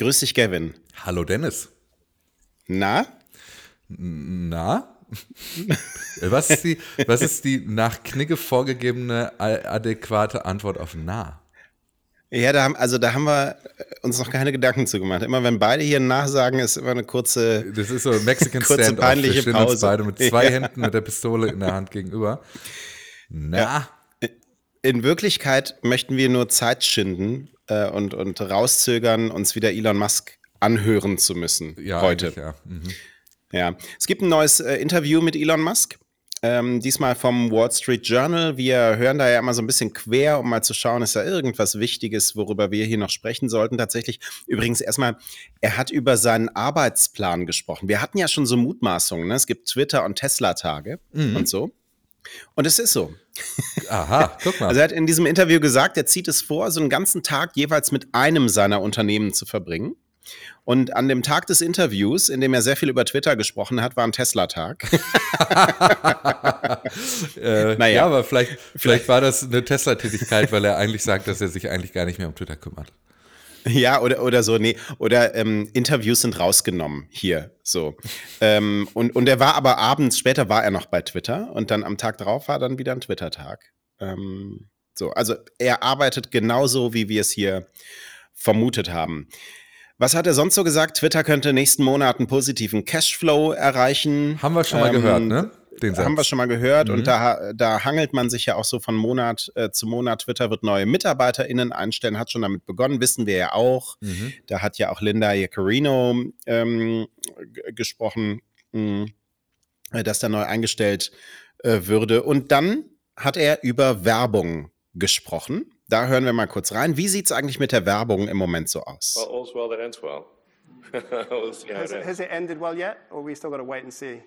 Grüß dich, Gavin. Hallo, Dennis. Na? Na? was, ist die, was ist die nach Knigge vorgegebene adäquate Antwort auf Na? Ja, da haben, also da haben wir uns noch keine Gedanken zu gemacht. Immer wenn beide hier nachsagen, ist immer eine kurze, das ist so ein Mexican kurze Stand peinliche Wir stehen Pause. uns beide mit zwei Ja. Händen mit der Pistole in der Hand gegenüber. Na, Ja. In Wirklichkeit möchten wir nur Zeit schinden äh, und, und rauszögern, uns wieder Elon Musk anhören zu müssen ja, heute. Ja. Mhm. Ja, es gibt ein neues äh, Interview mit Elon Musk. Ähm, diesmal vom Wall Street Journal. Wir hören da ja immer so ein bisschen quer, um mal zu schauen, ist da irgendwas Wichtiges, worüber wir hier noch sprechen sollten. Tatsächlich, übrigens erstmal, er hat über seinen Arbeitsplan gesprochen. Wir hatten ja schon so Mutmaßungen. Ne? Es gibt Twitter- und Tesla-Tage und so. Und es ist so. Aha, guck mal. Also er hat in diesem Interview gesagt, er zieht es vor, so einen ganzen Tag jeweils mit einem seiner Unternehmen zu verbringen. Und an dem Tag des Interviews, in dem er sehr viel über Twitter gesprochen hat, war ein Tesla-Tag. äh, naja. Ja, aber vielleicht, vielleicht war das eine Tesla-Tätigkeit, weil er eigentlich sagt, dass er sich eigentlich gar nicht mehr um Twitter kümmert. Ja, oder, oder so, nee. Oder ähm, Interviews sind rausgenommen hier. So. ähm, und, und er war aber abends, später war er noch bei Twitter und dann am Tag drauf war dann wieder ein Twitter-Tag. Ähm, so, also er arbeitet genauso, wie wir es hier vermutet haben. Was hat er sonst so gesagt? Twitter könnte nächsten Monat einen positiven Cashflow erreichen. Haben wir schon mal Ähm, gehört, ne? Den Haben wir schon mal gehört Mhm. und da, da hangelt man sich ja auch so von Monat äh, zu Monat. Twitter wird neue MitarbeiterInnen einstellen, hat schon damit begonnen, wissen wir ja auch. Mhm. Da hat ja auch Linda Iaccarino ähm, gesprochen, mh, äh, dass da neu eingestellt äh, würde. Und dann hat er über Werbung gesprochen. Da hören wir mal kurz rein. Wie sieht es eigentlich mit der Werbung im Moment so aus? Well, all's well that ends well. we'll see how Has it has it ended well yet, or we still got to wait and see?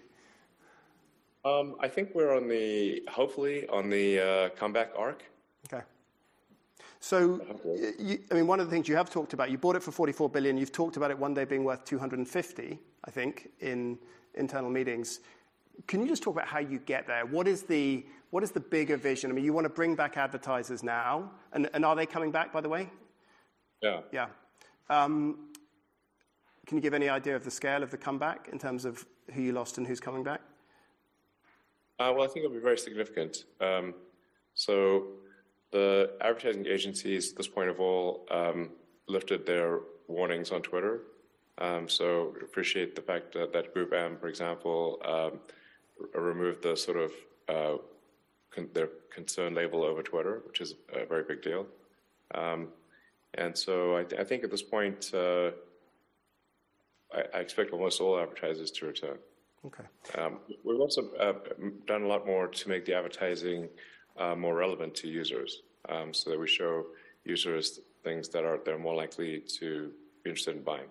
Um, I think we're on the, hopefully, on the uh, comeback arc. Okay. So, you, I mean, one of the things you have talked about, you bought it for 44 billion. You've talked about it one day being worth 250, I think, in internal meetings. Can you just talk about how you get there? What is the what is the bigger vision? I mean, you want to bring back advertisers now, and, and are they coming back? By the way, Yeah. yeah. Um, can you give any idea of the scale of the comeback in terms of who you lost and who's coming back? Uh, well, I think it'll be very significant. Um, so the advertising agencies, at this point of all, um, lifted their warnings on Twitter. Um, so appreciate the fact that, that Group M, for example, um, r- removed the sort of uh, con- their concern label over Twitter, which is a very big deal. Um, and so I, th- I think at this point, uh, I, I expect almost all advertisers to return. Okay. Um, we've also uh, done a lot more to make the advertising uh, more relevant to users, um, so that we show users things that are they're more likely to be interested in buying.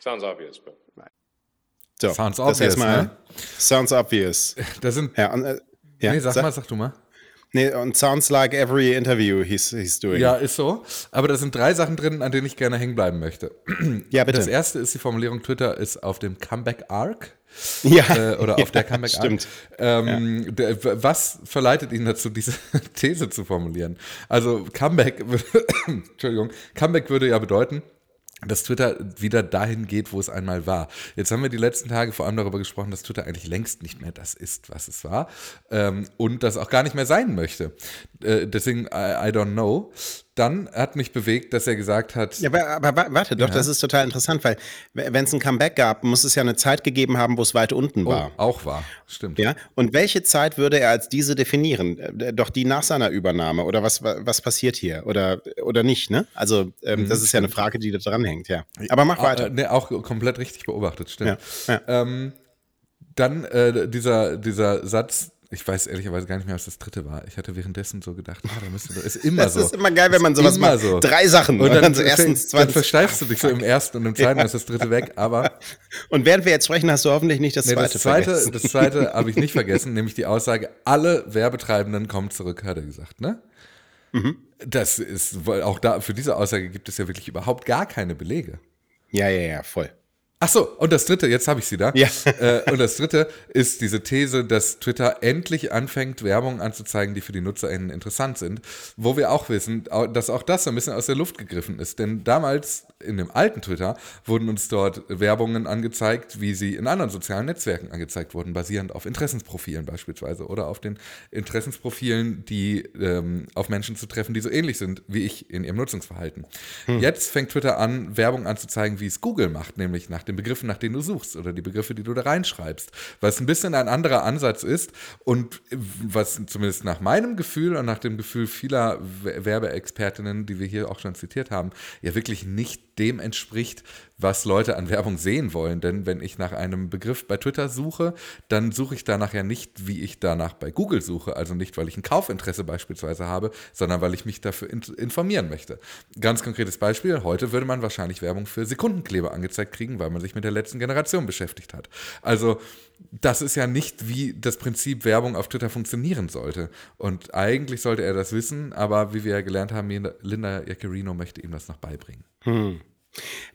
Sounds obvious, but So, Sounds das obvious, erstmal- ne? Sounds obvious. Da sind. Ja, und, äh, ja, nee, sag, sag- mal, sag du mal. Nee, und sounds like every interview he's, he's doing. Ja, ist so. Aber da sind drei Sachen drin, an denen ich gerne hängen bleiben möchte. Ja, bitte. Das erste ist die Formulierung, Twitter ist auf dem Comeback-Arc. Ja. Äh, oder Ja, auf der Comeback Arc. Stimmt. Ähm, der, w- was verleitet ihn dazu, diese These zu formulieren? Also Comeback, Entschuldigung, Comeback würde ja bedeuten, dass Twitter wieder dahin geht, wo es einmal war. Jetzt haben wir die letzten Tage vor allem darüber gesprochen, dass Twitter eigentlich längst nicht mehr das ist, was es war ähm, und das auch gar nicht mehr sein möchte. Äh, deswegen, I, I don't know. Dann hat mich bewegt, dass er gesagt hat, Ja, aber, aber wa- warte doch, das ist total interessant, weil wenn es ein Comeback gab, muss es ja eine Zeit gegeben haben, wo es weit unten oh, war. auch war, stimmt. Ja, und welche Zeit würde er als diese definieren? Äh, Doch die nach seiner Übernahme oder was, wa- was passiert hier oder, oder nicht, ne? Also, ähm, das ist ja eine Frage, die da dranhängt, ja. Aber mach Ah, weiter. Äh, nee, auch komplett richtig beobachtet, stimmt. Ja, ja. Ähm, dann äh, dieser, dieser Satz, ich weiß ehrlicherweise gar nicht mehr, was das dritte war. Ich hatte währenddessen so gedacht, ah, da müsste ist immer Das so. ist immer geil, wenn man sowas macht. so. Drei Sachen. Und dann, so erstens, dann zweitens. versteifst du dich so im ersten und im zweiten ist das dritte weg, aber Und während wir jetzt sprechen, hast du hoffentlich nicht das nee, zweite das zweite, vergessen. das zweite habe ich nicht vergessen, nämlich die Aussage, alle Werbetreibenden kommen zurück, hat er gesagt, ne? Mhm. Das ist, weil auch da, für diese Aussage gibt es ja wirklich überhaupt gar keine Belege. Ja, ja, ja, voll. Ach so, und das dritte, jetzt habe ich sie da. Ja. Äh, und das dritte ist diese These, dass Twitter endlich anfängt, Werbung anzuzeigen, die für die NutzerInnen interessant sind. Wo wir auch wissen, dass auch das ein bisschen aus der Luft gegriffen ist. Denn damals in dem alten Twitter wurden uns dort Werbungen angezeigt, wie sie in anderen sozialen Netzwerken angezeigt wurden, basierend auf Interessensprofilen beispielsweise oder auf den Interessensprofilen, die ähm, auf Menschen zu treffen, die so ähnlich sind wie ich in ihrem Nutzungsverhalten. Hm. Jetzt fängt Twitter an, Werbung anzuzeigen, wie es Google macht, nämlich nach dem den Begriffen, nach denen du suchst oder die Begriffe, die du da reinschreibst. Was ein bisschen ein anderer Ansatz ist und was zumindest nach meinem Gefühl und nach dem Gefühl vieler Werbeexpertinnen, die wir hier auch schon zitiert haben, ja wirklich nicht dem entspricht, was Leute an Werbung sehen wollen. Denn wenn ich nach einem Begriff bei Twitter suche, dann suche ich danach ja nicht, wie ich danach bei Google suche. Also nicht, weil ich ein Kaufinteresse beispielsweise habe, sondern weil ich mich dafür informieren möchte. Ganz konkretes Beispiel, heute würde man wahrscheinlich Werbung für Sekundenkleber angezeigt kriegen, weil man sich mit der letzten Generation beschäftigt hat. Also das ist ja nicht, wie das Prinzip Werbung auf Twitter funktionieren sollte. Und eigentlich sollte er das wissen, aber wie wir ja gelernt haben, Linda Jaccarino möchte ihm das noch beibringen. Hm.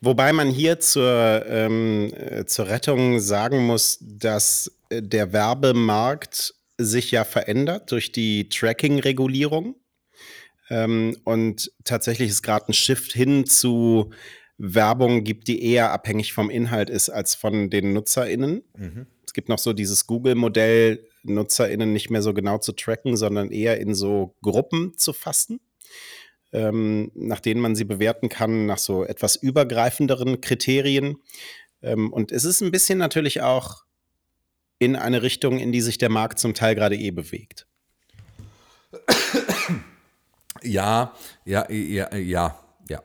Wobei man hier zur, ähm, äh, zur Rettung sagen muss, dass äh, der Werbemarkt sich ja verändert durch die Tracking-Regulierung. Ähm, und tatsächlich ist gerade ein Shift hin zu Werbung gibt, die eher abhängig vom Inhalt ist als von den NutzerInnen. Mhm. Es gibt noch so dieses Google-Modell, NutzerInnen nicht mehr so genau zu tracken, sondern eher in so Gruppen zu fassen, ähm, nach denen man sie bewerten kann, nach so etwas übergreifenderen Kriterien. Ähm, und es ist ein bisschen natürlich auch in eine Richtung, in die sich der Markt zum Teil gerade eh bewegt. Ja, ja, ja, ja, ja.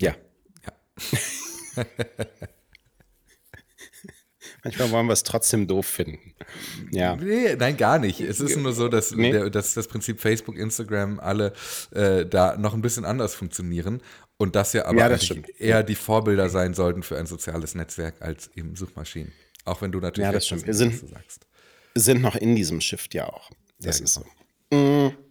Ja. Manchmal wollen wir es trotzdem doof finden. Ja. Nee, nein, gar nicht. Es ist nur so, dass, nee. der, dass das Prinzip Facebook, Instagram alle äh, da noch ein bisschen anders funktionieren und das ja aber ja, das eher die Vorbilder sein sollten für ein soziales Netzwerk als eben Suchmaschinen. Auch wenn du natürlich ja, das stimmt. Wir sind, sagst. sind noch in diesem Shift ja auch. Das ja, ist genau. so. Mhm.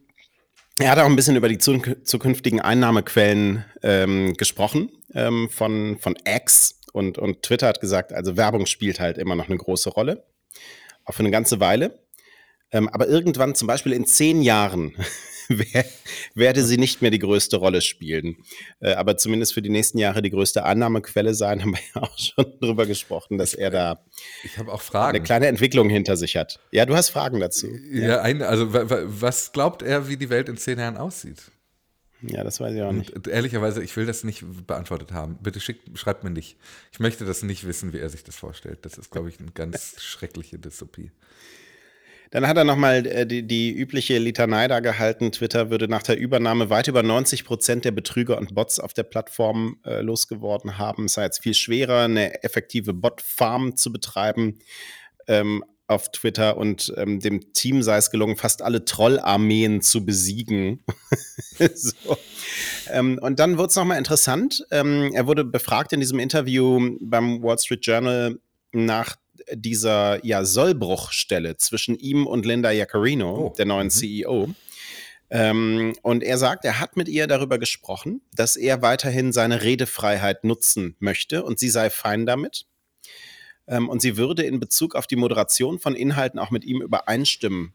Er hat auch ein bisschen über die zukünftigen Einnahmequellen ähm, gesprochen ähm, von, von X und, und Twitter hat gesagt, also Werbung spielt halt immer noch eine große Rolle, auch für eine ganze Weile. Ähm, aber irgendwann, zum Beispiel in zehn Jahren, werde sie nicht mehr die größte Rolle spielen. Äh, aber zumindest für die nächsten Jahre die größte Annahmequelle sein, haben wir ja auch schon drüber gesprochen, dass er da ich auch Fragen. eine kleine Entwicklung hinter sich hat. Ja, du hast Fragen dazu. Ja, ja. Ein, also was glaubt er, wie die Welt in zehn Jahren aussieht? Ja, das weiß ich auch nicht. Und ehrlicherweise, ich will das nicht beantwortet haben. Bitte schickt, schreibt mir nicht. Ich möchte das nicht wissen, wie er sich das vorstellt. Das ist, glaube ich, eine ganz schreckliche Dystopie. Dann hat er nochmal äh, die, die übliche Litanei da gehalten. Twitter würde nach der Übernahme weit über 90 Prozent der Betrüger und Bots auf der Plattform äh, losgeworden haben. Es sei jetzt viel schwerer, eine effektive Bot-Farm zu betreiben. Ähm, auf Twitter und ähm, dem Team sei es gelungen, fast alle Trollarmeen zu besiegen. so. ähm, und dann wurde es nochmal interessant. Ähm, er wurde befragt in diesem Interview beim Wall Street Journal nach dieser ja, Sollbruchstelle zwischen ihm und Linda Jaccarino, oh. der neuen mhm. CEO. Ähm, und er sagt, er hat mit ihr darüber gesprochen, dass er weiterhin seine Redefreiheit nutzen möchte und sie sei fein damit. Ähm, und sie würde in Bezug auf die Moderation von Inhalten auch mit ihm übereinstimmen,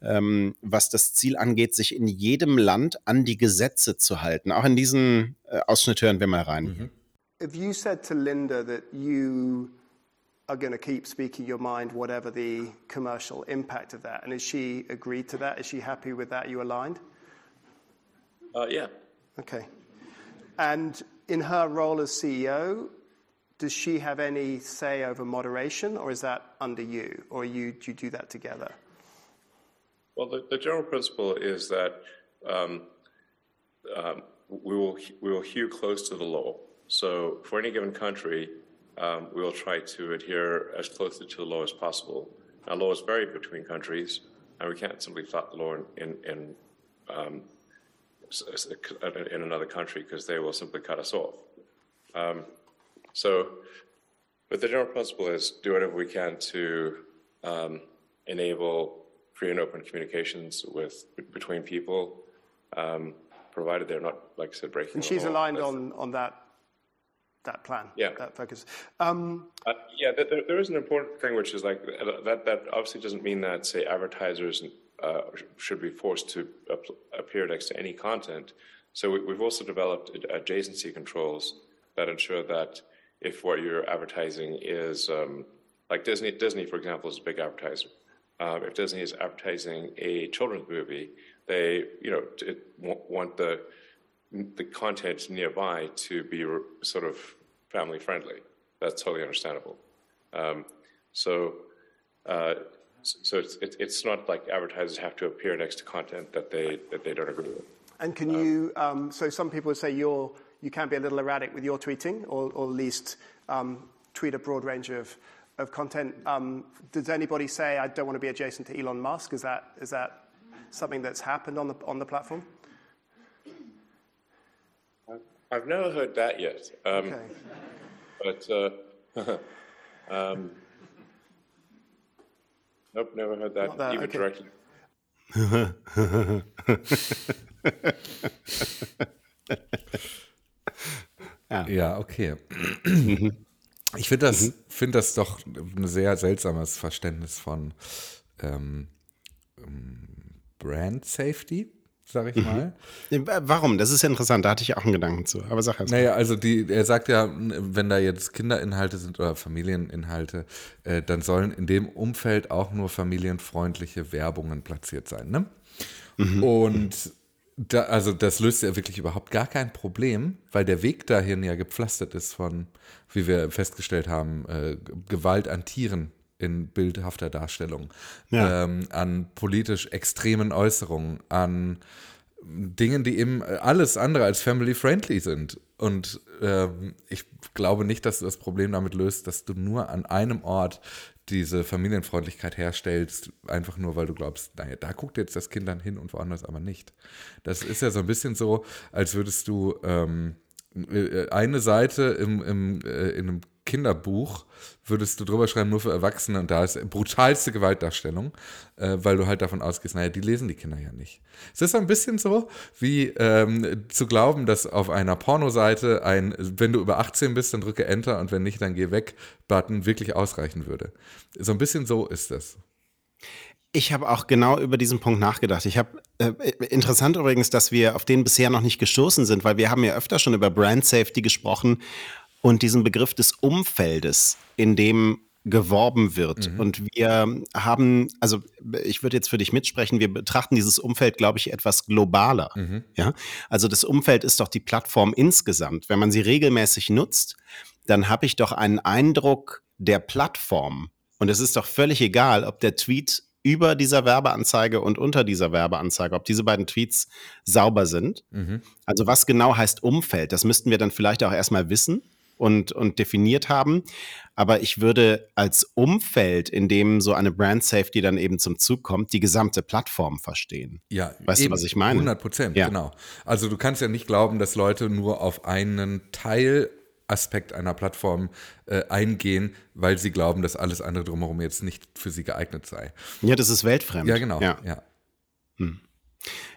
ähm, was das Ziel angeht, sich in jedem Land an die Gesetze zu halten. Auch in diesen äh, Ausschnitt hören wir mal rein. Mhm. If you said to Linda that you are going to keep speaking your mind, whatever the commercial impact of that. And has she agreed to that? Is she happy with that? Are you aligned? Uh, yeah. Okay. And in her role as CEO, does she have any say over moderation, or is that under you, or you, do you do that together? Well, the, the general principle is that um, um, we, will, we will hew close to the law. So, for any given country, um, we will try to adhere as closely to the law as possible. Now, laws vary between countries, and we can't simply flout the law in, in, in, um, in another country because they will simply cut us off. Um, so, but the general principle is do whatever we can to um, enable free and open communications with between people, um, provided they're not, like I said, breaking. And she's aligned on, on that that plan, Yeah. that focus. Um, Uh, yeah, there, there- is an important thing, which is like uh, that. That obviously doesn't mean that, say, advertisers uh, should be forced to appear next to any content. So we, we've also developed adjacency controls that ensure that if what you're advertising is um, like Disney, Disney, for example, is a big advertiser. Um, if Disney is advertising a children's movie, they, you know, want the the content nearby to be re- sort of family friendly. That's totally understandable. Um, so, uh, so it's, it, it's not like advertisers have to appear next to content that they that they don't agree with. and can you, um, so some people say you're, you can be a little erratic with your tweeting, or, or at least um, tweet a broad range of, of content. Um, does anybody say, I don't want to be adjacent to Elon Musk? Is that, is that something that's happened on the, on the platform? I've never heard that yet, um, Okay. but uh, um, nope, never heard that, that, even okay. directly. Ja, okay. Ich finde das, find das doch ein sehr seltsames Verständnis von ähm, ähm, Brand Safety, sage ich mal. Warum? Das ist ja interessant, da hatte ich auch einen Gedanken zu. Aber sag erst. mal. Naja, also die, er sagt ja, wenn da jetzt Kinderinhalte sind oder Familieninhalte, äh, dann sollen in dem Umfeld auch nur familienfreundliche Werbungen platziert sein. Ne? Und da, also das löst ja wirklich überhaupt gar kein Problem, weil der Weg dahin ja gepflastert ist von, wie wir festgestellt haben, äh, Gewalt an Tieren in bildhafter Darstellung, Ja. ähm, an politisch extremen Äußerungen, an Dingen, die eben alles andere als family-friendly sind. Und ähm, ich glaube nicht, dass du das Problem damit löst, dass du nur an einem Ort diese Familienfreundlichkeit herstellst, einfach nur, weil du glaubst, naja, da guckt jetzt das Kind dann hin und woanders aber nicht. Das ist ja so ein bisschen so, als würdest du ähm, äh, eine Seite im, im, äh, in einem Kinderbuch würdest du drüber schreiben, nur für Erwachsene und da ist brutalste Gewaltdarstellung, äh, weil du halt davon ausgehst, naja, die lesen die Kinder ja nicht. Es ist ein bisschen so, wie ähm, zu glauben, dass auf einer Pornoseite ein, wenn du über 18 bist, dann drücke Enter und wenn nicht, dann geh weg, Button wirklich ausreichen würde. So ein bisschen so ist das. Ich habe auch genau über diesen Punkt nachgedacht. Ich habe äh, interessant übrigens, dass wir auf den bisher noch nicht gestoßen sind, weil wir haben ja öfter schon über Brand Safety gesprochen und diesen Begriff des Umfeldes, in dem geworben wird. Und wir haben, also ich würde jetzt für dich mitsprechen, wir betrachten dieses Umfeld, glaube ich, etwas globaler. Ja? Also das Umfeld ist doch die Plattform insgesamt. Wenn man sie regelmäßig nutzt, dann habe ich doch einen Eindruck der Plattform. Und es ist doch völlig egal, ob der Tweet über dieser Werbeanzeige und unter dieser Werbeanzeige, ob diese beiden Tweets sauber sind. Also was genau heißt Umfeld? Das müssten wir dann vielleicht auch erstmal wissen und, und definiert haben. Aber ich würde als Umfeld, in dem so eine Brand Safety dann eben zum Zug kommt, die gesamte Plattform verstehen. Ja, Weißt du, was ich meine? 100 Prozent, Ja. genau. Also du kannst ja nicht glauben, dass Leute nur auf einen Teilaspekt einer Plattform äh, eingehen, weil sie glauben, dass alles andere drumherum jetzt nicht für sie geeignet sei. Ja, das ist weltfremd. Ja, genau. Ja. ja.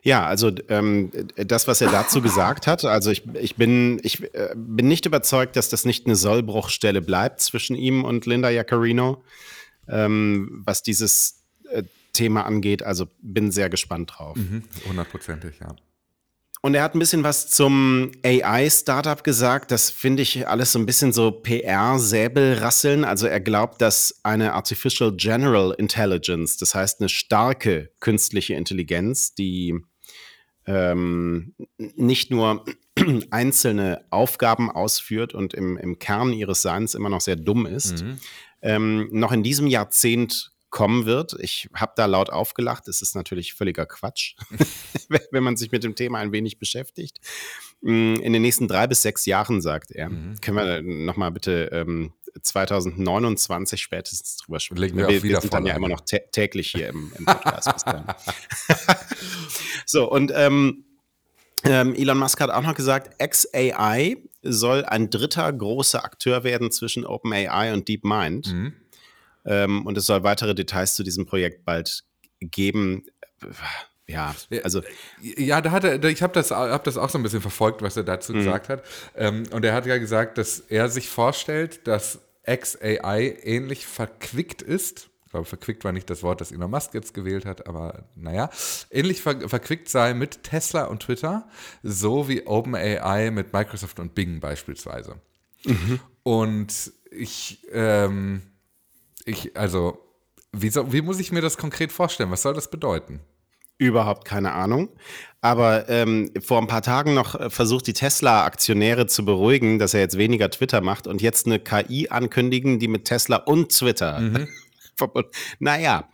Ja, also ähm, das, was er dazu gesagt hat, also ich, ich, bin, ich äh, bin nicht überzeugt, dass das nicht eine Sollbruchstelle bleibt zwischen ihm und Linda Jaccarino, ähm, was dieses äh, Thema angeht. Also bin sehr gespannt drauf. Mhm, Hundertprozentig, ja. Und er hat ein bisschen was zum AI-Startup gesagt. Das finde ich alles so ein bisschen so PR-Säbelrasseln. Also er glaubt, dass eine Artificial General Intelligence, das heißt eine starke künstliche Intelligenz, die ähm, nicht nur einzelne Aufgaben ausführt und im, im Kern ihres Seins immer noch sehr dumm ist, ähm, noch in diesem Jahrzehnt kommen wird. Ich habe da laut aufgelacht. Es ist natürlich völliger Quatsch, wenn man sich mit dem Thema ein wenig beschäftigt. Mm, In den nächsten drei bis sechs Jahren, sagt er. Können wir nochmal bitte ähm, 2029 spätestens drüber sprechen. Legen wir wir wieder sind dann ja immer noch tä täglich hier im, im Podcast. so, und ähm, ähm, Elon Musk hat auch noch gesagt, XAI soll ein dritter großer Akteur werden zwischen OpenAI und DeepMind. Ähm, und es soll weitere Details zu diesem Projekt bald geben. ja, also. Ja, da hat er, ich habe das, hab das auch so ein bisschen verfolgt, was er dazu mhm. gesagt hat. Ähm, und er hat ja gesagt, dass er sich vorstellt, dass XAI ähnlich verquickt ist. Ich glaube, verquickt war nicht das Wort, das Elon Musk jetzt gewählt hat, aber naja, ähnlich ver verquickt sei mit Tesla und Twitter, so wie OpenAI mit Microsoft und Bing beispielsweise. Mhm. Und ich, ähm, ich, also, wie, so, wie muss ich mir das konkret vorstellen? Was soll das bedeuten? Überhaupt keine Ahnung. Aber ähm, vor ein paar Tagen noch äh, versucht die Tesla-Aktionäre zu beruhigen, dass er jetzt weniger Twitter macht und jetzt eine KI ankündigen, die mit Tesla und Twitter mhm. verbunden. Naja,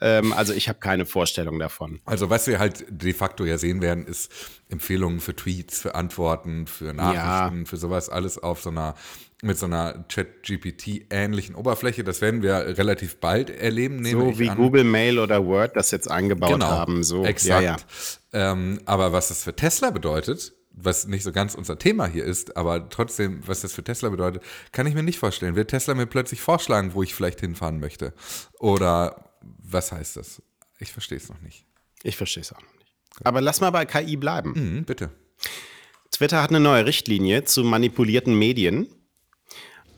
ähm, also ich habe keine Vorstellung davon. Also was wir halt de facto ja sehen werden, ist Empfehlungen für Tweets, für Antworten, für Nachrichten, ja. für sowas alles auf so einer mit so einer Chat-GPT-ähnlichen Oberfläche. Das werden wir relativ bald erleben. so wie an. Google Mail oder Word das jetzt eingebaut genau, haben. So. Exakt. Ja, ja. Ähm, aber was das für Tesla bedeutet, was nicht so ganz unser Thema hier ist, aber trotzdem, was das für Tesla bedeutet, kann ich mir nicht vorstellen. Wird Tesla mir plötzlich vorschlagen, wo ich vielleicht hinfahren möchte? Oder was heißt das? Ich verstehe es noch nicht. Ich verstehe es auch noch nicht. Aber lass mal bei KI bleiben. Mhm, bitte. Twitter hat eine neue Richtlinie zu manipulierten Medien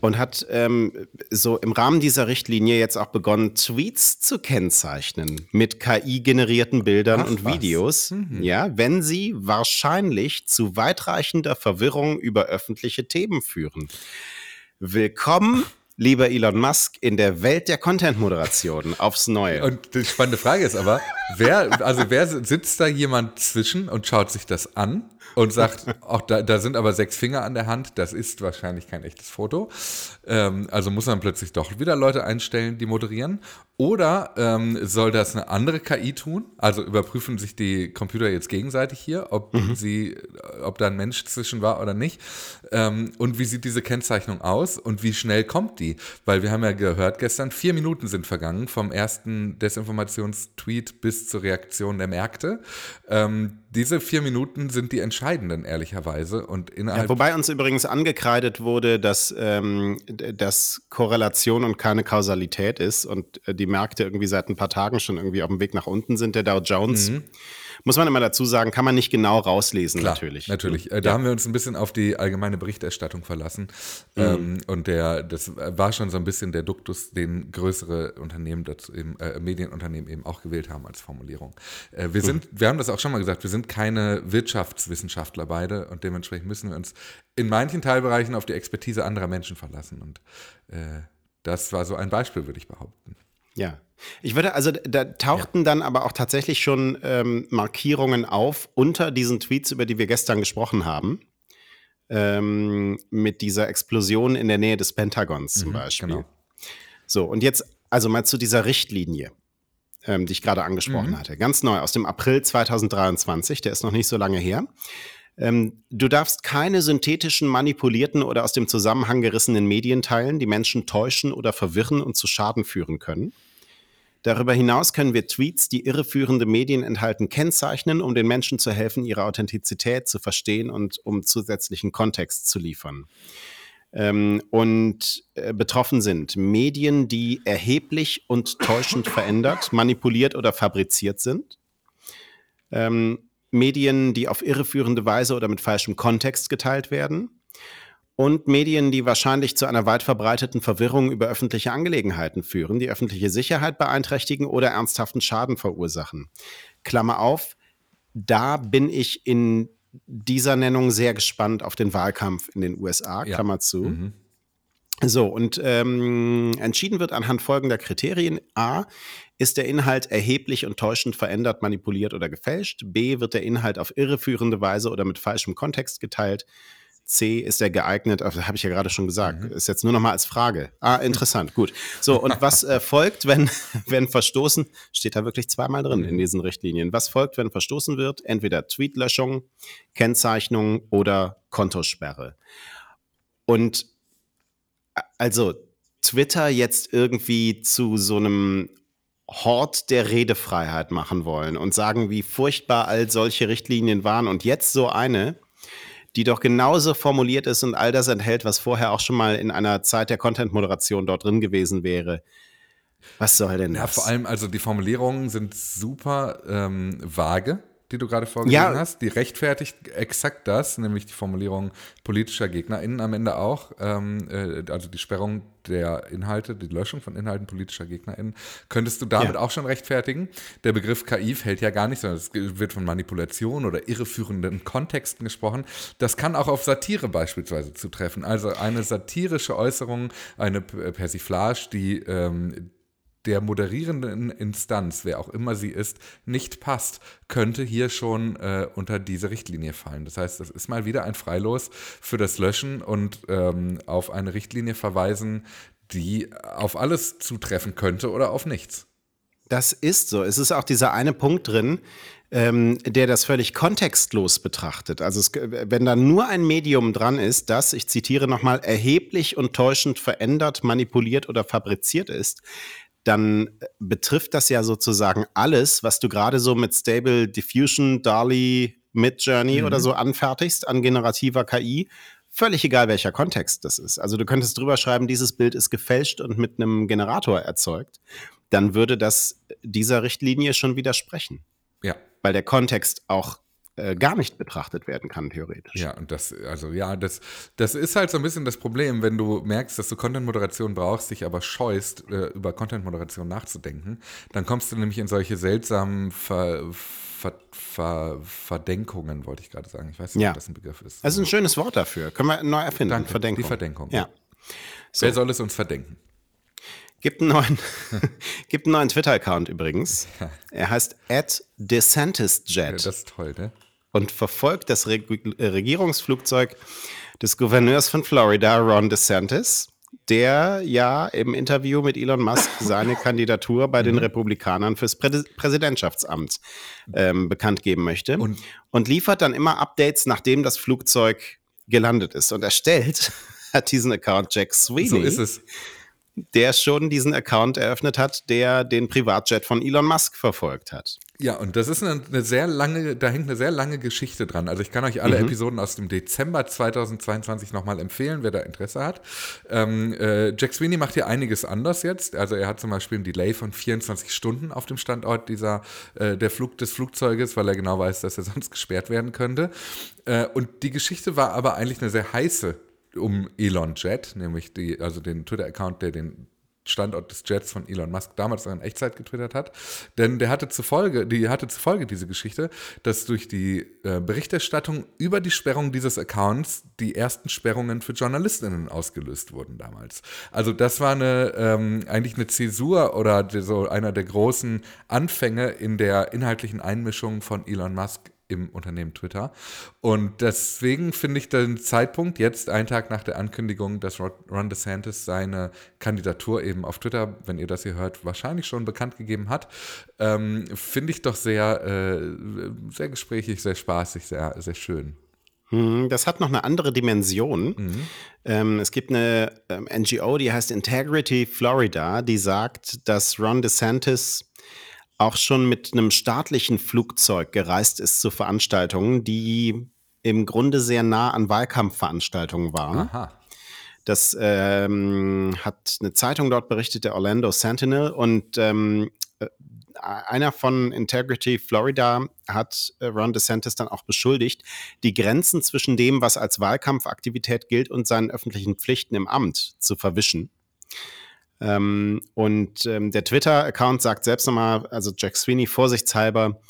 und hat ähm, so im Rahmen dieser Richtlinie jetzt auch begonnen, Tweets zu kennzeichnen mit KI-generierten Bildern Ach, und Videos, mhm. ja, wenn sie wahrscheinlich zu weitreichender Verwirrung über öffentliche Themen führen. Willkommen lieber Elon Musk, in der Welt der Content-Moderation aufs Neue. Und die spannende Frage ist aber, wer, also wer sitzt da jemand zwischen und schaut sich das an? Und sagt, auch da, da sind aber sechs Finger an der Hand, das ist wahrscheinlich kein echtes Foto. Ähm, also muss man plötzlich doch wieder Leute einstellen, die moderieren. Oder ähm, soll das eine andere KI tun? Also überprüfen sich die Computer jetzt gegenseitig hier, ob mhm. sie, ob da ein Mensch zwischen war oder nicht. Ähm, und wie sieht diese Kennzeichnung aus und wie schnell kommt die? Weil wir haben ja gehört gestern, vier Minuten sind vergangen vom ersten Desinformationstweet bis zur Reaktion der Märkte. Ähm, diese vier Minuten sind die entscheidenden, ehrlicherweise. Und innerhalb ja, wobei uns übrigens angekreidet wurde, dass ähm, das Korrelation und keine Kausalität ist und äh, die Märkte irgendwie seit ein paar Tagen schon irgendwie auf dem Weg nach unten sind. Der Dow Jones mhm muss man immer dazu sagen, kann man nicht genau rauslesen, Klar, natürlich. Natürlich. Äh, da ja. haben wir uns ein bisschen auf die allgemeine Berichterstattung verlassen. Mhm. Ähm, und der, das war schon so ein bisschen der Duktus, den größere Unternehmen dazu eben, äh, Medienunternehmen eben auch gewählt haben als Formulierung. Äh, wir sind, mhm. wir haben das auch schon mal gesagt, wir sind keine Wirtschaftswissenschaftler beide und dementsprechend müssen wir uns in manchen Teilbereichen auf die Expertise anderer Menschen verlassen. Und äh, das war so ein Beispiel, würde ich behaupten. Ja. Ich würde, also da tauchten ja. dann aber auch tatsächlich schon ähm, Markierungen auf unter diesen Tweets, über die wir gestern gesprochen haben. Ähm, mit dieser Explosion in der Nähe des Pentagons zum mhm, Beispiel. Genau. So, und jetzt also mal zu dieser Richtlinie, ähm, die ich gerade angesprochen mhm. hatte. Ganz neu, aus dem April 2023, der ist noch nicht so lange her. Ähm, du darfst keine synthetischen, manipulierten oder aus dem Zusammenhang gerissenen Medien teilen, die Menschen täuschen oder verwirren und zu Schaden führen können. Darüber hinaus können wir Tweets, die irreführende Medien enthalten, kennzeichnen, um den Menschen zu helfen, ihre Authentizität zu verstehen und um zusätzlichen Kontext zu liefern. Ähm, und äh, betroffen sind Medien, die erheblich und täuschend verändert, manipuliert oder fabriziert sind. Ähm, Medien, die auf irreführende Weise oder mit falschem Kontext geteilt werden und Medien, die wahrscheinlich zu einer weit verbreiteten Verwirrung über öffentliche Angelegenheiten führen, die öffentliche Sicherheit beeinträchtigen oder ernsthaften Schaden verursachen. Klammer auf, da bin ich in dieser Nennung sehr gespannt auf den Wahlkampf in den USA, ja. Klammer zu. Mhm. So, und ähm, entschieden wird anhand folgender Kriterien. A, ist der Inhalt erheblich und täuschend verändert, manipuliert oder gefälscht? B, wird der Inhalt auf irreführende Weise oder mit falschem Kontext geteilt? C, ist er geeignet? Habe ich ja gerade schon gesagt. Mhm. Ist jetzt nur noch mal als Frage. Ah, interessant, gut. So, und was äh, folgt, wenn, wenn verstoßen, steht da wirklich zweimal drin in diesen Richtlinien. Was folgt, wenn verstoßen wird? Entweder Tweetlöschung, Kennzeichnung oder Kontosperre. Und also Twitter jetzt irgendwie zu so einem Hort der Redefreiheit machen wollen und sagen, wie furchtbar all solche Richtlinien waren und jetzt so eine, die doch genauso formuliert ist und all das enthält, was vorher auch schon mal in einer Zeit der Content-Moderation dort drin gewesen wäre. Was soll denn Ja, das? vor allem, also die Formulierungen sind super ähm, vage, die du gerade vorgelesen Ja. hast. Die rechtfertigt exakt das, nämlich die Formulierung politischer GegnerInnen am Ende auch. Ähm, äh, also die Sperrung der Inhalte, die Löschung von Inhalten politischer GegnerInnen, könntest du damit Ja. auch schon rechtfertigen. Der Begriff KI fällt ja gar nicht, sondern es wird von Manipulation oder irreführenden Kontexten gesprochen. Das kann auch auf Satire beispielsweise zutreffen. Also eine satirische Äußerung, eine Persiflage, die ähm, der moderierenden Instanz, wer auch immer sie ist, nicht passt, könnte hier schon äh, unter diese Richtlinie fallen. Das heißt, das ist mal wieder ein Freilos für das Löschen und ähm, auf eine Richtlinie verweisen, die auf alles zutreffen könnte oder auf nichts. Das ist so. Es ist auch dieser eine Punkt drin, ähm, der das völlig kontextlos betrachtet. Also es, wenn da nur ein Medium dran ist, das, ich zitiere nochmal, erheblich und täuschend verändert, manipuliert oder fabriziert ist, dann betrifft das ja sozusagen alles, was du gerade so mit Stable Diffusion, DALI, Midjourney oder so anfertigst an generativer KI. Völlig egal, welcher Kontext das ist. Also du könntest drüber schreiben, dieses Bild ist gefälscht und mit einem Generator erzeugt. Dann würde das dieser Richtlinie schon widersprechen, Ja. weil der Kontext auch äh, gar nicht betrachtet werden kann, theoretisch. Ja, und das, also ja, das, das ist halt so ein bisschen das Problem, wenn du merkst, dass du Content-Moderation brauchst, dich aber scheust, äh, über Content-Moderation nachzudenken, dann kommst du nämlich in solche seltsamen Ver, Ver, Ver, Verdenkungen, wollte ich gerade sagen. Ich weiß nicht, Ja. ob das ein Begriff ist. Das ist ein schönes Wort dafür. Können wir neu erfinden. Danke, Verdenkung. die Verdenkung. Ja. Wer soll es uns verdenken? Gibt einen neuen, gibt einen neuen Twitter-Account übrigens. Er heißt at DeSantisJet Ja, das ist toll, ne? Und verfolgt das Reg äh, Regierungsflugzeug des Gouverneurs von Florida, Ron DeSantis, der ja im Interview mit Elon Musk seine Kandidatur bei Mhm. den Republikanern fürs Prä Präsidentschaftsamt ähm, bekannt geben möchte Und- und liefert dann immer Updates, nachdem das Flugzeug gelandet ist. Und erstellt hat diesen Account Jack Sweeney So ist es. der schon diesen Account eröffnet hat, der den Privatjet von Elon Musk verfolgt hat. Ja, und das ist eine, eine sehr lange, da hängt eine sehr lange Geschichte dran. Also ich kann euch alle Episoden aus dem Dezember 2022 nochmal empfehlen, wer da Interesse hat. Ähm, äh, Jack Sweeney macht hier einiges anders jetzt. Also er hat zum Beispiel ein Delay von 24 Stunden auf dem Standort dieser, äh, der Flug des Flugzeuges, weil er genau weiß, dass er sonst gesperrt werden könnte. Äh, und die Geschichte war aber eigentlich eine sehr heiße um Elon Jet, nämlich die, also den Twitter-Account, der den Standort des Jets von Elon Musk damals in Echtzeit getwittert hat. Denn der hatte zufolge, die hatte zufolge diese Geschichte, dass durch die äh, Berichterstattung über die Sperrung dieses Accounts die ersten Sperrungen für JournalistInnen ausgelöst wurden damals. Also das war eine ähm, eigentlich eine Zäsur oder so einer der großen Anfänge in der inhaltlichen Einmischung von Elon Musk im Unternehmen Twitter. Und deswegen finde ich den Zeitpunkt jetzt, einen Tag nach der Ankündigung, dass Ron DeSantis seine Kandidatur eben auf Twitter, wenn ihr das hier hört, wahrscheinlich schon bekannt gegeben hat, ähm, finde ich doch sehr, äh, sehr gesprächig, sehr spaßig, sehr, sehr schön. Hm, Das hat noch eine andere Dimension. Ähm, es gibt eine ähm, NGO, die heißt Integrity Florida, die sagt, dass Ron DeSantis auch schon mit einem staatlichen Flugzeug gereist ist zu Veranstaltungen, die im Grunde sehr nah an Wahlkampfveranstaltungen waren. Aha. Das ähm, hat eine Zeitung dort berichtet, der Orlando Sentinel. Und ähm, äh, einer von Integrity Florida hat äh, Ron DeSantis dann auch beschuldigt, die Grenzen zwischen dem, was als Wahlkampfaktivität gilt, und seinen öffentlichen Pflichten im Amt zu verwischen. Ähm, und ähm, der Twitter-Account sagt selbst nochmal, also Jack Sweeney vorsichtshalber,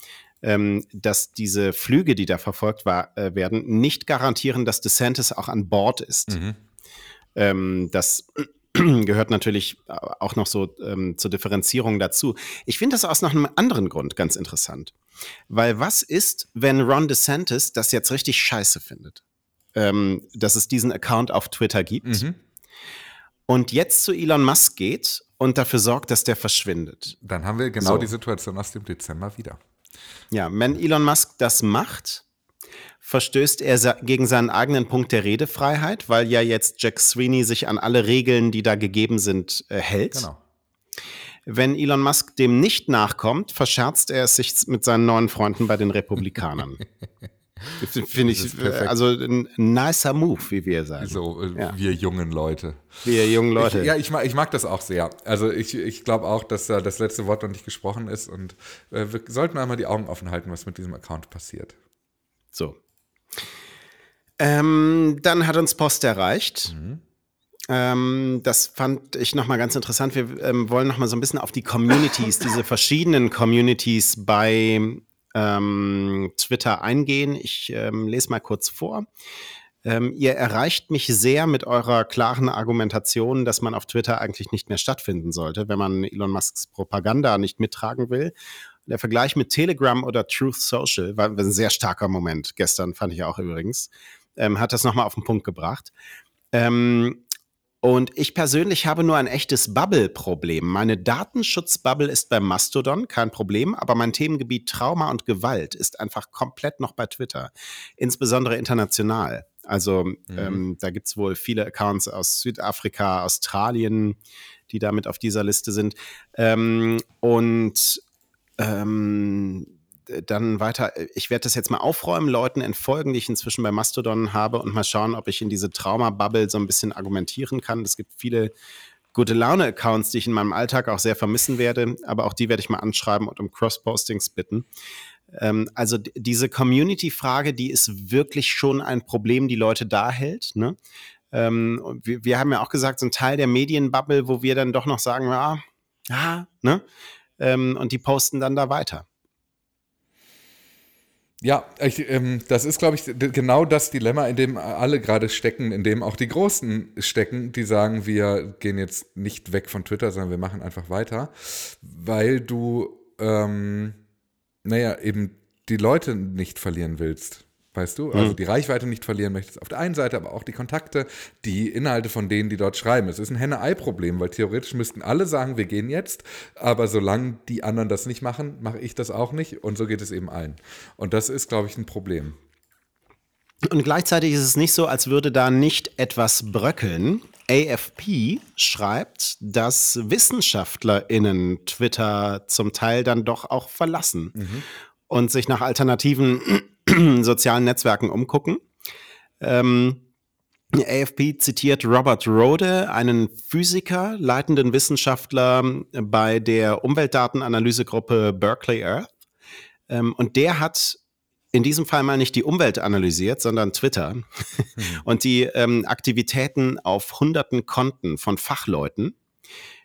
ähm, dass diese Flüge, die da verfolgt war, äh, werden, nicht garantieren, dass DeSantis auch an Bord ist. Ähm, das gehört natürlich auch noch so ähm, zur Differenzierung dazu. Ich finde das aus noch einem anderen Grund ganz interessant. Weil was ist, wenn Ron DeSantis das jetzt richtig scheiße findet? Ähm, dass es diesen Account auf Twitter gibt und jetzt zu Elon Musk geht und dafür sorgt, dass der verschwindet. Dann haben wir genau So. die Situation aus dem Dezember wieder. Ja, wenn Elon Musk das macht, verstößt er gegen seinen eigenen Punkt der Redefreiheit, weil ja jetzt Jack Sweeney sich an alle Regeln, die da gegeben sind, äh, hält. Genau. Wenn Elon Musk dem nicht nachkommt, verscherzt er es sich mit seinen neuen Freunden bei den Republikanern. Finde ich, also ein nicer Move, wie wir sagen. So, äh, ja. wir jungen Leute. Wir jungen Leute. Ich, ja, ich mag, ich mag das auch sehr. Also ich, ich glaube auch, dass da das letzte Wort noch nicht gesprochen ist und äh, wir sollten einmal die Augen offen halten, was mit diesem Account passiert. So. Ähm, dann hat uns Post erreicht. Mhm. Ähm, das fand ich nochmal ganz interessant. Wir ähm, wollen nochmal so ein bisschen auf die Communities, diese verschiedenen Communities bei ähm, Twitter eingehen. Ich ähm, lese mal kurz vor. Ähm, ihr erreicht mich sehr mit eurer klaren Argumentation, dass man auf Twitter eigentlich nicht mehr stattfinden sollte, wenn man Elon Musks Propaganda nicht mittragen will. Der Vergleich mit Telegram oder Truth Social war ein sehr starker Moment gestern, fand ich auch übrigens, ähm, hat das nochmal auf den Punkt gebracht. Ähm, und ich persönlich habe nur ein echtes Bubble-Problem. Meine Datenschutzbubble ist bei Mastodon kein Problem, aber mein Themengebiet Trauma und Gewalt ist einfach komplett noch bei Twitter, insbesondere international. Also mhm. ähm, da gibt es wohl viele Accounts aus Südafrika, Australien, die damit auf dieser Liste sind. Ähm, und ähm, dann weiter, ich werde das jetzt mal aufräumen, Leuten entfolgen, die ich inzwischen bei Mastodon habe und mal schauen, ob ich in diese Trauma-Bubble so ein bisschen argumentieren kann. Es gibt viele gute Laune-Accounts, die ich in meinem Alltag auch sehr vermissen werde, aber auch die werde ich mal anschreiben und um Cross-Postings bitten. Ähm, also diese Community-Frage, die ist wirklich schon ein Problem, die Leute da hält. Ne? Ähm, wir, wir, haben ja auch gesagt, so ein Teil der Medienbubble, wo wir dann doch noch sagen, ja, ja, ne? Ähm, und die posten dann da weiter. Ja, ich, ähm, das ist, glaube ich, genau das Dilemma, in dem alle gerade stecken, in dem auch die Großen stecken, die sagen, wir gehen jetzt nicht weg von Twitter, sondern wir machen einfach weiter, weil du, ähm, naja, eben die Leute nicht verlieren willst. Weißt du? Also mhm. die Reichweite nicht verlieren möchtest auf der einen Seite, aber auch die Kontakte, die Inhalte von denen, die dort schreiben. Es ist ein Henne-Ei-Problem, weil theoretisch müssten alle sagen, wir gehen jetzt, aber solange die anderen das nicht machen, mache ich das auch nicht und so geht es eben allen. Und das ist, glaube ich, ein Problem. Und gleichzeitig ist es nicht so, als würde da nicht etwas bröckeln. AFP schreibt, dass WissenschaftlerInnen Twitter zum Teil dann doch auch verlassen mhm. und sich nach alternativen sozialen Netzwerken umgucken. Ähm, AFP zitiert Robert Rode, einen Physiker, leitenden Wissenschaftler bei der Umweltdatenanalysegruppe Berkeley Earth. Ähm, und der hat in diesem Fall mal nicht die Umwelt analysiert, sondern Twitter mhm. und die ähm, Aktivitäten auf hunderten Konten von Fachleuten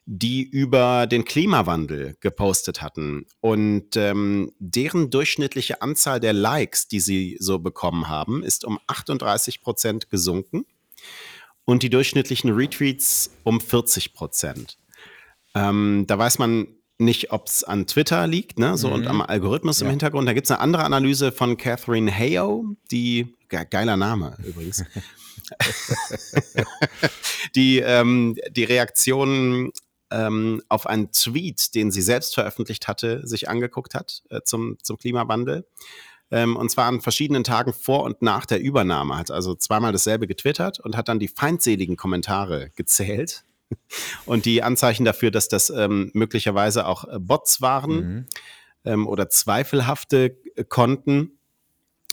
die über den Klimawandel gepostet hatten. Und ähm, deren durchschnittliche Anzahl der Likes, die sie so bekommen haben, ist um 38 Prozent gesunken und die durchschnittlichen Retweets um 40 Prozent. Ähm, da weiß man nicht, ob es an Twitter liegt, ne, so mhm. und am Algorithmus ja. im Hintergrund. Da gibt es eine andere Analyse von Catherine Hayo, die geiler Name übrigens. die ähm, die Reaktionen ähm, auf einen Tweet, den sie selbst veröffentlicht hatte, sich angeguckt hat äh, zum, zum Klimawandel. Ähm, und zwar an verschiedenen Tagen vor und nach der Übernahme. Hat also zweimal dasselbe getwittert und hat dann die feindseligen Kommentare gezählt. Und die Anzeichen dafür, dass das ähm, möglicherweise auch äh, Bots waren mhm. ähm, oder zweifelhafte äh, Konten.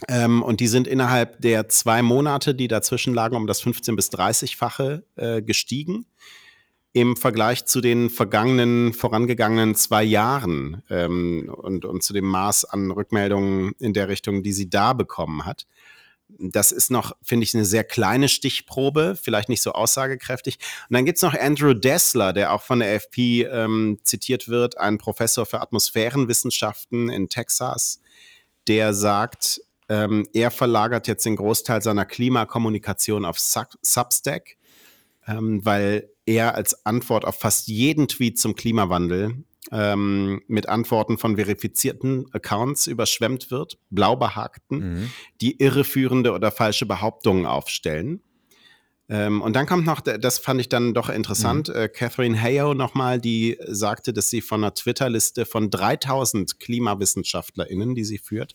Ähm, und die sind innerhalb der zwei Monate, die dazwischen lagen, um das 15 bis 30-fache äh, gestiegen im Vergleich zu den vergangenen, vorangegangenen zwei Jahren ähm, und, und zu dem Maß an Rückmeldungen in der Richtung, die sie da bekommen hat. Das ist noch, finde ich, eine sehr kleine Stichprobe, vielleicht nicht so aussagekräftig. Und dann gibt es noch Andrew Dessler, der auch von der FP ähm, zitiert wird, ein Professor für Atmosphärenwissenschaften in Texas, der sagt, ähm, er verlagert jetzt den Großteil seiner Klimakommunikation auf Substack, ähm, weil er als Antwort auf fast jeden Tweet zum Klimawandel ähm, mit Antworten von verifizierten Accounts überschwemmt wird, blau behagten, mhm. die irreführende oder falsche Behauptungen aufstellen. Ähm, und dann kommt noch, das fand ich dann doch interessant, mhm. äh, Catherine Hayo nochmal, die sagte, dass sie von einer Twitter-Liste von 3000 KlimawissenschaftlerInnen, die sie führt,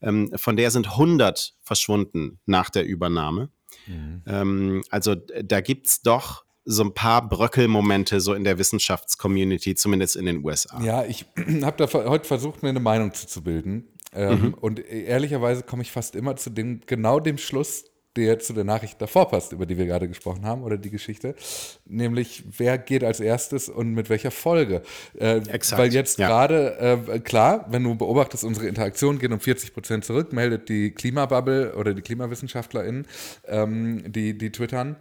ähm, von der sind 100 verschwunden nach der Übernahme. Mhm. Ähm, also da gibt es doch so ein paar Bröckelmomente so in der Wissenschaftscommunity, zumindest in den USA. Ja, ich habe da heute versucht, mir eine Meinung zu, zu bilden. Ähm, mhm. Und ehrlicherweise komme ich fast immer zu dem, genau dem Schluss, der zu der Nachricht davor passt, über die wir gerade gesprochen haben, oder die Geschichte, nämlich wer geht als erstes und mit welcher Folge. Äh, Exakt, weil jetzt ja. gerade, äh, klar, wenn du beobachtest, unsere Interaktionen gehen um 40 Prozent zurück, meldet die Klimabubble oder die KlimawissenschaftlerInnen, ähm, die, die twittern,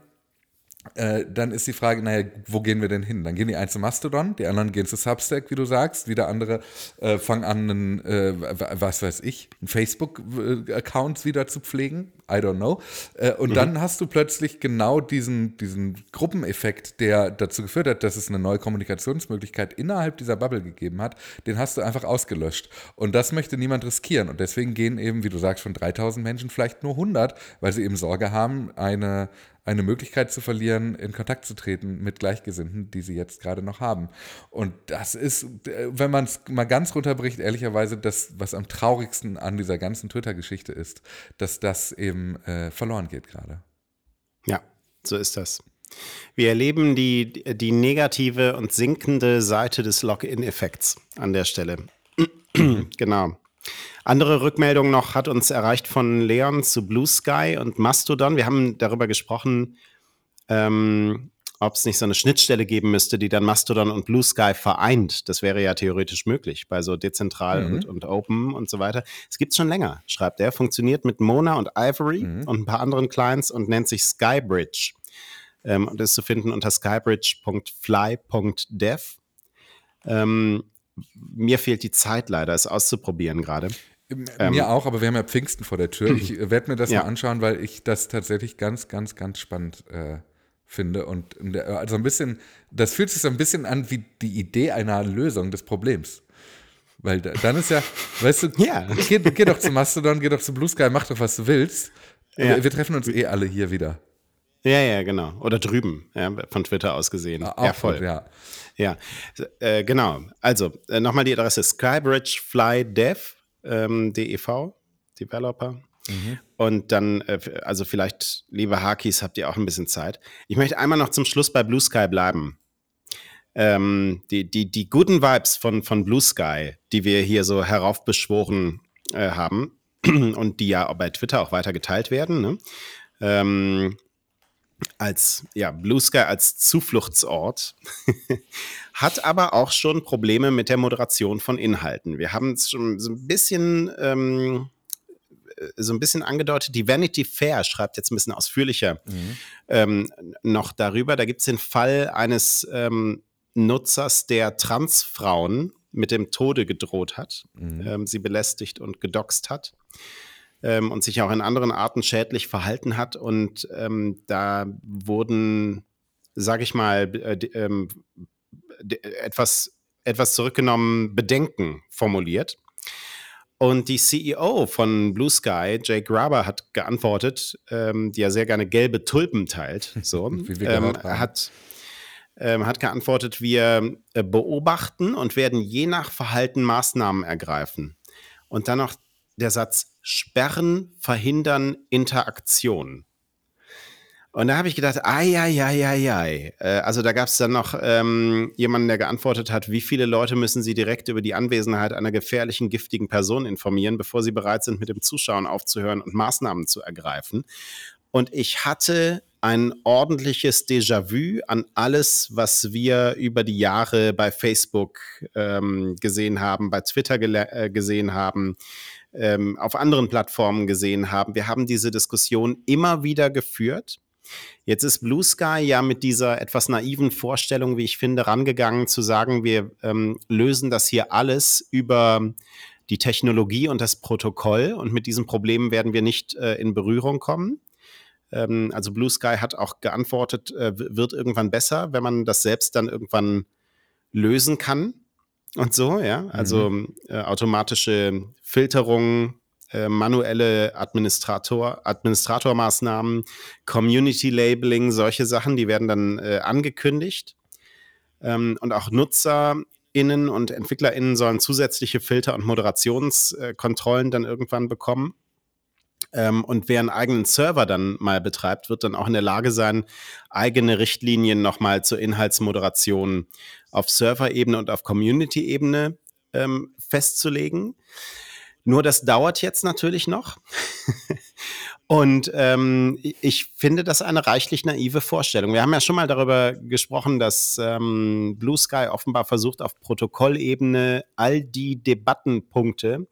äh, dann ist die Frage, naja, wo gehen wir denn hin? Dann gehen die einen zu Mastodon, die anderen gehen zu Substack, wie du sagst, wieder andere äh, fangen an, einen, äh, was weiß ich, einen Facebook-Account wieder zu pflegen. I don't know. Äh, und mhm. dann hast du plötzlich genau diesen, diesen Gruppeneffekt, der dazu geführt hat, dass es eine neue Kommunikationsmöglichkeit innerhalb dieser Bubble gegeben hat, den hast du einfach ausgelöscht. Und das möchte niemand riskieren. Und deswegen gehen eben, wie du sagst, von 3000 Menschen vielleicht nur 100, weil sie eben Sorge haben, eine eine Möglichkeit zu verlieren, in Kontakt zu treten mit Gleichgesinnten, die sie jetzt gerade noch haben. Und das ist, wenn man es mal ganz runterbricht, ehrlicherweise das, was am traurigsten an dieser ganzen Twitter-Geschichte ist, dass das eben äh, verloren geht gerade. Ja, so ist das. Wir erleben die, die negative und sinkende Seite des Login-Effekts an der Stelle. genau. Andere Rückmeldung noch hat uns erreicht von Leon zu Blue Sky und Mastodon. Wir haben darüber gesprochen, ähm, ob es nicht so eine Schnittstelle geben müsste, die dann Mastodon und Blue Sky vereint. Das wäre ja theoretisch möglich bei so dezentral mhm. und, und Open und so weiter. Es gibt schon länger, schreibt er. Funktioniert mit Mona und Ivory mhm. und ein paar anderen Clients und nennt sich Skybridge. Ähm, und ist zu finden unter skybridge.fly.dev. Ähm, mir fehlt die Zeit leider, es auszuprobieren gerade. Ähm, mir auch, aber wir haben ja Pfingsten vor der Tür. Ich äh, werde mir das ja. mal anschauen, weil ich das tatsächlich ganz, ganz, ganz spannend äh, finde. Und also ein bisschen, das fühlt sich so ein bisschen an wie die Idee einer Lösung des Problems. Weil dann ist ja, weißt du, ja. Geh, geh, doch zu Mastodon, geh doch zu Blue Sky, mach doch, was du willst. Ja. Wir, wir, treffen uns eh alle hier wieder. Ja, ja, genau. Oder drüben, ja, von Twitter aus gesehen. Ah, ja, voll. Gut, ja. Ja, äh, genau. Also äh, nochmal die Adresse skybridgeflydev.dev, ähm, DEV, Developer. Mhm. Und dann, äh, also vielleicht, liebe Hakis, habt ihr auch ein bisschen Zeit. Ich möchte einmal noch zum Schluss bei Blue Sky bleiben. Ähm, die, die, die guten Vibes von, von Blue Sky, die wir hier so heraufbeschworen äh, haben und die ja bei Twitter auch weiter geteilt werden, ne? ähm, als ja, Blue Sky als Zufluchtsort, hat aber auch schon Probleme mit der Moderation von Inhalten. Wir haben es schon so ein bisschen, ähm, äh, so ein bisschen angedeutet. Die Vanity Fair schreibt jetzt ein bisschen ausführlicher mhm. ähm, noch darüber. Da gibt es den Fall eines ähm, Nutzers, der Transfrauen mit dem Tode gedroht hat, mhm. Ähm, sie belästigt und gedoxt hat ähm, und sich auch in anderen Arten schädlich verhalten hat. Und ähm, da wurden, sage ich mal, äh, ähm, etwas, etwas zurückgenommen Bedenken formuliert. Und die CEO von Blue Sky, Jake Graber, hat geantwortet, ähm, die ja sehr gerne gelbe Tulpen teilt. So, ähm, hat, ähm, hat geantwortet, wir äh, beobachten und werden je nach Verhalten Maßnahmen ergreifen. Und dann noch der Satz, Sperren verhindern Interaktion. Und da habe ich gedacht, ai, ai, ai, ai, ai. Äh, also da gab es dann noch ähm, jemanden, der geantwortet hat, wie viele Leute müssen sie direkt über die Anwesenheit einer gefährlichen, giftigen Person informieren, bevor sie bereit sind, mit dem Zuschauen aufzuhören und Maßnahmen zu ergreifen. Und ich hatte ein ordentliches Déjà-vu an alles, was wir über die Jahre bei Facebook ähm, gesehen haben, bei Twitter äh, gesehen haben, ähm, auf anderen Plattformen gesehen haben. Wir haben diese Diskussion immer wieder geführt. Jetzt ist Blue Sky ja mit dieser etwas naiven Vorstellung, wie ich finde, rangegangen zu sagen, wir ähm, lösen das hier alles über die Technologie und das Protokoll und mit diesen Problemen werden wir nicht äh, in Berührung kommen. Ähm, also Blue Sky hat auch geantwortet, äh, wird irgendwann besser, wenn man das selbst dann irgendwann lösen kann und so, ja. Also mhm. äh, automatische Filterung, äh, manuelle Administrator, Administratormaßnahmen, Community Labeling, solche Sachen, die werden dann äh, angekündigt. Ähm, und auch NutzerInnen und EntwicklerInnen sollen zusätzliche Filter und Moderationskontrollen dann irgendwann bekommen. Ähm, und wer einen eigenen Server dann mal betreibt, wird dann auch in der Lage sein, eigene Richtlinien nochmal zur Inhaltsmoderation auf Server-Ebene und auf Community-Ebene ähm, festzulegen. Nur das dauert jetzt natürlich noch. Und ähm, ich finde das eine reichlich naive Vorstellung. Wir haben ja schon mal darüber gesprochen, dass ähm, Blue Sky offenbar versucht, auf Protokollebene all die Debattenpunkte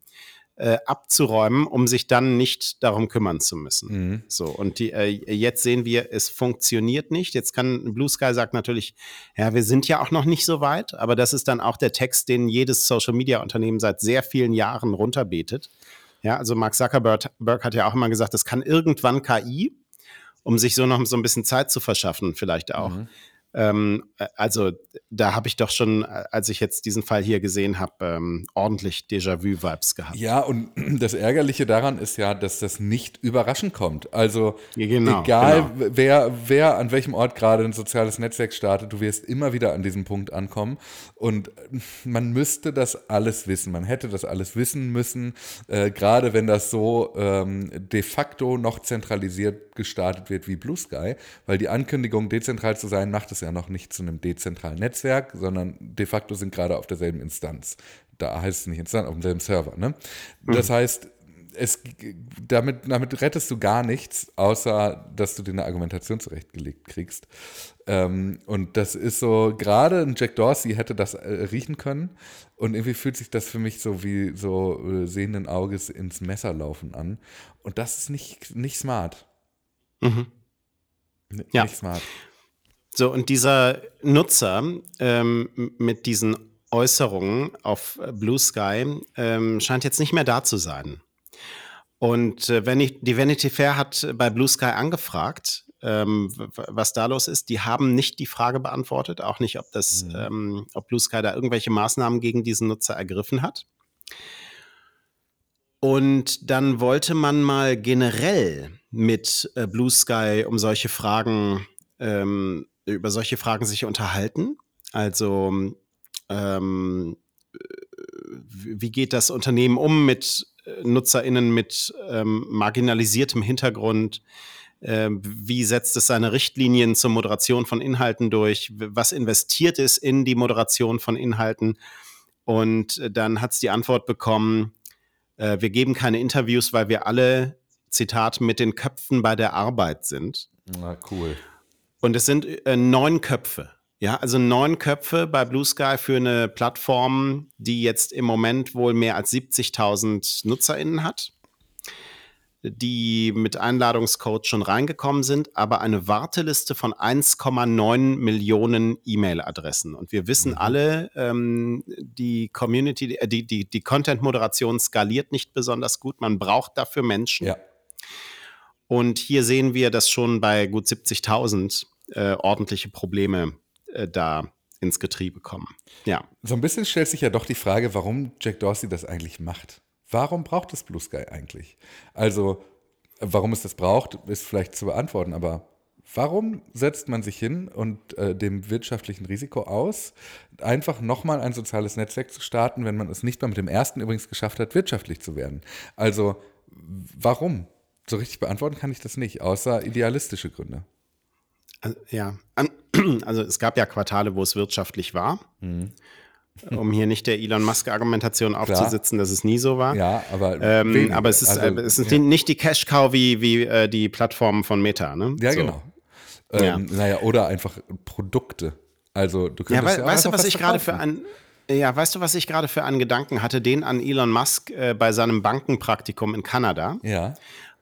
äh, abzuräumen, um sich dann nicht darum kümmern zu müssen. Mhm. So, und die, äh, jetzt sehen wir, es funktioniert nicht. Jetzt kann Blue Sky sagt natürlich, ja, wir sind ja auch noch nicht so weit, aber das ist dann auch der Text, den jedes Social Media Unternehmen seit sehr vielen Jahren runterbetet. Ja, also Mark Zuckerberg hat ja auch immer gesagt, das kann irgendwann KI, um sich so noch so ein bisschen Zeit zu verschaffen, vielleicht auch. Mhm. Ähm, äh, also da habe ich doch schon, äh, als ich jetzt diesen Fall hier gesehen habe, ähm, ordentlich Déjà-vu-Vibes gehabt. Ja, und das Ärgerliche daran ist ja, dass das nicht überraschend kommt. Also genau, egal, genau. Wer, wer an welchem Ort gerade ein soziales Netzwerk startet, du wirst immer wieder an diesem Punkt ankommen. Und man müsste das alles wissen. Man hätte das alles wissen müssen, äh, gerade wenn das so ähm, de facto noch zentralisiert gestartet wird wie Blue Sky, weil die Ankündigung, dezentral zu sein, macht es ja noch nicht zu einem dezentralen Netzwerk, sondern de facto sind gerade auf derselben Instanz. Da heißt es nicht Instanz, auf demselben Server. Ne? Das mhm. heißt, es, damit, damit rettest du gar nichts, außer dass du dir eine Argumentation zurechtgelegt kriegst. Ähm, und das ist so, gerade ein Jack Dorsey hätte das äh, riechen können. Und irgendwie fühlt sich das für mich so wie so äh, sehenden Auges ins Messer laufen an. Und das ist nicht, nicht smart. Mhm. N ja. Nicht smart. So, und dieser Nutzer ähm, mit diesen Äußerungen auf Blue Sky ähm, scheint jetzt nicht mehr da zu sein. Und äh, wenn ich, die Vanity Fair hat bei Blue Sky angefragt, ähm, was da los ist. Die haben nicht die Frage beantwortet, auch nicht, ob das, mhm. ähm, ob Blue Sky da irgendwelche Maßnahmen gegen diesen Nutzer ergriffen hat. Und dann wollte man mal generell mit äh, Blue Sky um solche Fragen ähm, über solche Fragen sich unterhalten. Also ähm, wie geht das Unternehmen um mit äh, NutzerInnen mit ähm, marginalisiertem Hintergrund? Äh, wie setzt es seine Richtlinien zur Moderation von Inhalten durch? Was investiert es in die Moderation von Inhalten? Und äh, dann hat es die Antwort bekommen, äh, wir geben keine Interviews, weil wir alle, Zitat, mit den Köpfen bei der Arbeit sind. Na, cool. Und es sind äh, neun Köpfe. Ja, also neun Köpfe bei Blue Sky für eine Plattform, die jetzt im Moment wohl mehr als 70.000 NutzerInnen hat, die mit Einladungscode schon reingekommen sind, aber eine Warteliste von 1,9 Millionen E-Mail-Adressen. Und wir wissen mhm. alle, ähm, die Community, äh, die, die, die Content-Moderation skaliert nicht besonders gut. Man braucht dafür Menschen. Ja. Und hier sehen wir, dass schon bei gut 70.000 äh, ordentliche Probleme äh, da ins Getriebe kommen. Ja. So ein bisschen stellt sich ja doch die Frage, warum Jack Dorsey das eigentlich macht. Warum braucht es Blue Sky eigentlich? Also, warum es das braucht, ist vielleicht zu beantworten, aber warum setzt man sich hin und äh, dem wirtschaftlichen Risiko aus, einfach nochmal ein soziales Netzwerk zu starten, wenn man es nicht mal mit dem ersten übrigens geschafft hat, wirtschaftlich zu werden? Also, warum? So richtig beantworten kann ich das nicht, außer idealistische Gründe. Ja, also es gab ja Quartale, wo es wirtschaftlich war. Mhm. Um hier nicht der Elon Musk-Argumentation aufzusitzen, dass es nie so war. Ja, aber, ähm, aber es ist, also, äh, es ist ja. nicht die Cash-Cow wie, wie äh, die Plattform von Meta. Ne? Ja, so. genau. Ähm, ja. Naja, oder einfach Produkte. Also du könntest ja, we ja weißt du, was, was ich gerade für ein ja, weißt du, was ich gerade für einen Gedanken hatte? Den an Elon Musk äh, bei seinem Bankenpraktikum in Kanada. Ja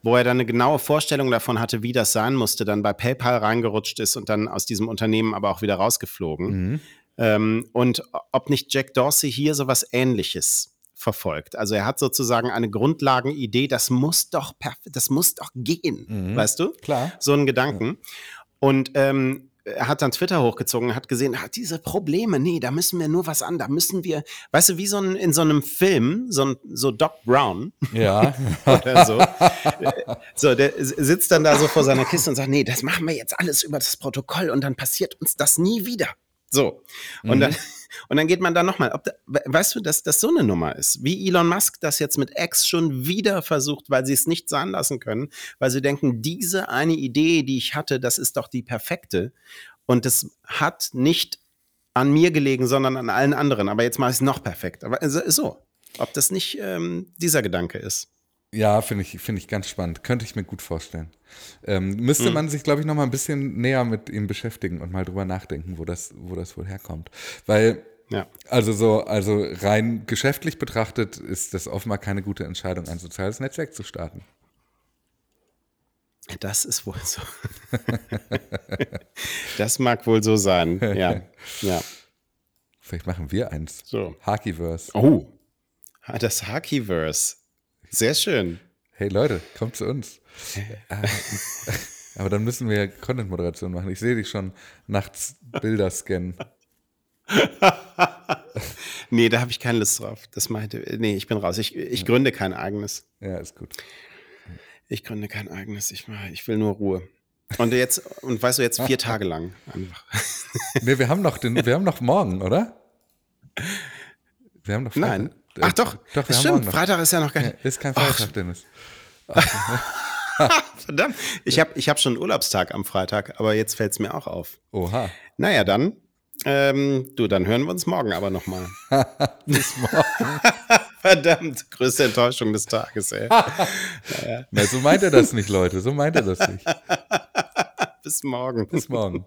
wo er dann eine genaue Vorstellung davon hatte, wie das sein musste, dann bei PayPal reingerutscht ist und dann aus diesem Unternehmen aber auch wieder rausgeflogen. Mhm. Ähm, und ob nicht Jack Dorsey hier sowas ähnliches verfolgt. Also er hat sozusagen eine Grundlagenidee, das muss doch das muss doch gehen, mhm. weißt du? Klar. So einen Gedanken. Ja. Und ähm, er hat dann Twitter hochgezogen, hat gesehen, hat diese Probleme, nee, da müssen wir nur was an, da müssen wir, weißt du, wie so ein, in so einem Film, so, ein, so Doc Brown ja. oder so. so, der sitzt dann da so vor seiner Kiste und sagt, nee, das machen wir jetzt alles über das Protokoll und dann passiert uns das nie wieder. So. Und, mhm. dann, und dann geht man da nochmal. Weißt du, dass das so eine Nummer ist? Wie Elon Musk das jetzt mit X schon wieder versucht, weil sie es nicht sein lassen können, weil sie denken, diese eine Idee, die ich hatte, das ist doch die perfekte. Und das hat nicht an mir gelegen, sondern an allen anderen. Aber jetzt mache ich es noch perfekt. Aber so. ob das nicht ähm, dieser Gedanke ist. Ja, finde ich, finde ich ganz spannend. Könnte ich mir gut vorstellen. Ähm, müsste man sich, glaube ich, noch mal ein bisschen näher mit ihm beschäftigen und mal drüber nachdenken, wo das, wo das wohl herkommt. Weil, Ja. also so, also rein geschäftlich betrachtet ist das offenbar keine gute Entscheidung, ein soziales Netzwerk zu starten. Das ist wohl so. das mag wohl so sein. Ja. Ja. Vielleicht machen wir eins. So. Hakiverse. Oh. Ah, Das Hakiverse. Sehr schön. Hey Leute, kommt zu uns. Äh, Aber dann müssen wir Content-Moderation machen. Ich sehe dich schon nachts Bilder scannen. Nee, da habe ich keine Lust drauf. Das meinte, nee, ich bin raus. Ich, ich gründe kein eigenes. Ja, ist gut. Ich gründe kein eigenes. Ich, ich will nur Ruhe. Und jetzt, und weißt du, jetzt vier Tage lang einfach. Nee, wir haben noch den, wir haben noch morgen, oder? Wir haben noch Freitag. Nein. Ach doch, doch das stimmt. Freitag ist ja noch gar Ja, nicht. ist kein Feiertag, Dennis. Verdammt. Ich habe ich hab schon einen Urlaubstag am Freitag, aber jetzt fällt es mir auch auf. Oha. Naja, dann. Ähm, du, dann hören wir uns morgen aber nochmal. Bis morgen. Verdammt, größte Enttäuschung des Tages, ey. Na, so meint er das nicht, Leute. So meint er das nicht. Bis morgen. Bis morgen.